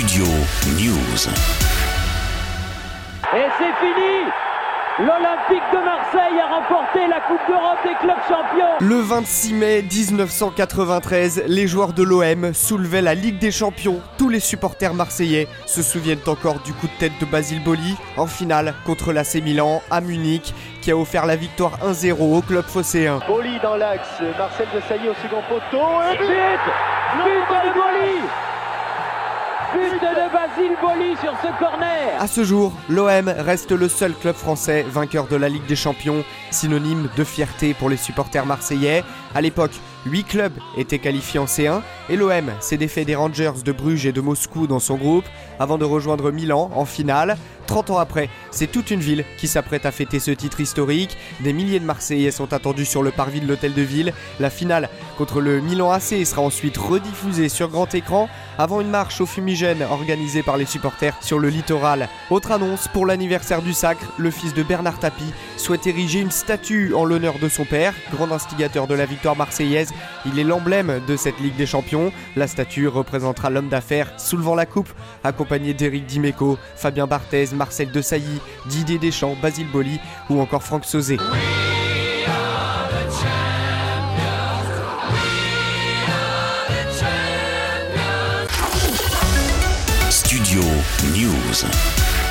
Studio News. Et c'est fini L'Olympique de Marseille a remporté la Coupe d'Europe des clubs champions. Le 26 mai 1993, les joueurs de l'OM soulevaient la Ligue des Champions. Tous les supporters marseillais se souviennent encore du coup de tête de Basile Boli en finale contre l'AC Milan à Munich qui a offert la victoire 1-0 au club phocéen. Boli dans l'axe, Marcel de Sailly au second poteau et But But de Boli Basile Boli sur ce À ce jour, l'OM reste le seul club français vainqueur de la Ligue des Champions, synonyme de fierté pour les supporters marseillais. À l'époque, 8 clubs étaient qualifiés en C1 et l'OM s'est défait des Rangers de Bruges et de Moscou dans son groupe avant de rejoindre Milan en finale. 30 ans après, c'est toute une ville qui s'apprête à fêter ce titre historique. Des milliers de Marseillais sont attendus sur le parvis de l'hôtel de ville. La finale contre le Milan AC sera ensuite rediffusée sur grand écran avant une marche au fumigène organisée par les supporters sur le littoral. Autre annonce pour l'anniversaire du sacre, le fils de Bernard Tapie souhaite ériger une statue en l'honneur de son père, grand instigateur de la victoire marseillaise. Il est l'emblème de cette Ligue des Champions. La statue représentera l'homme d'affaires soulevant la coupe, accompagné d'Éric Dimeco, Fabien Barthez, Marcel Desailly, Didier Deschamps, Basile Boli ou encore Franck Sauzé. News.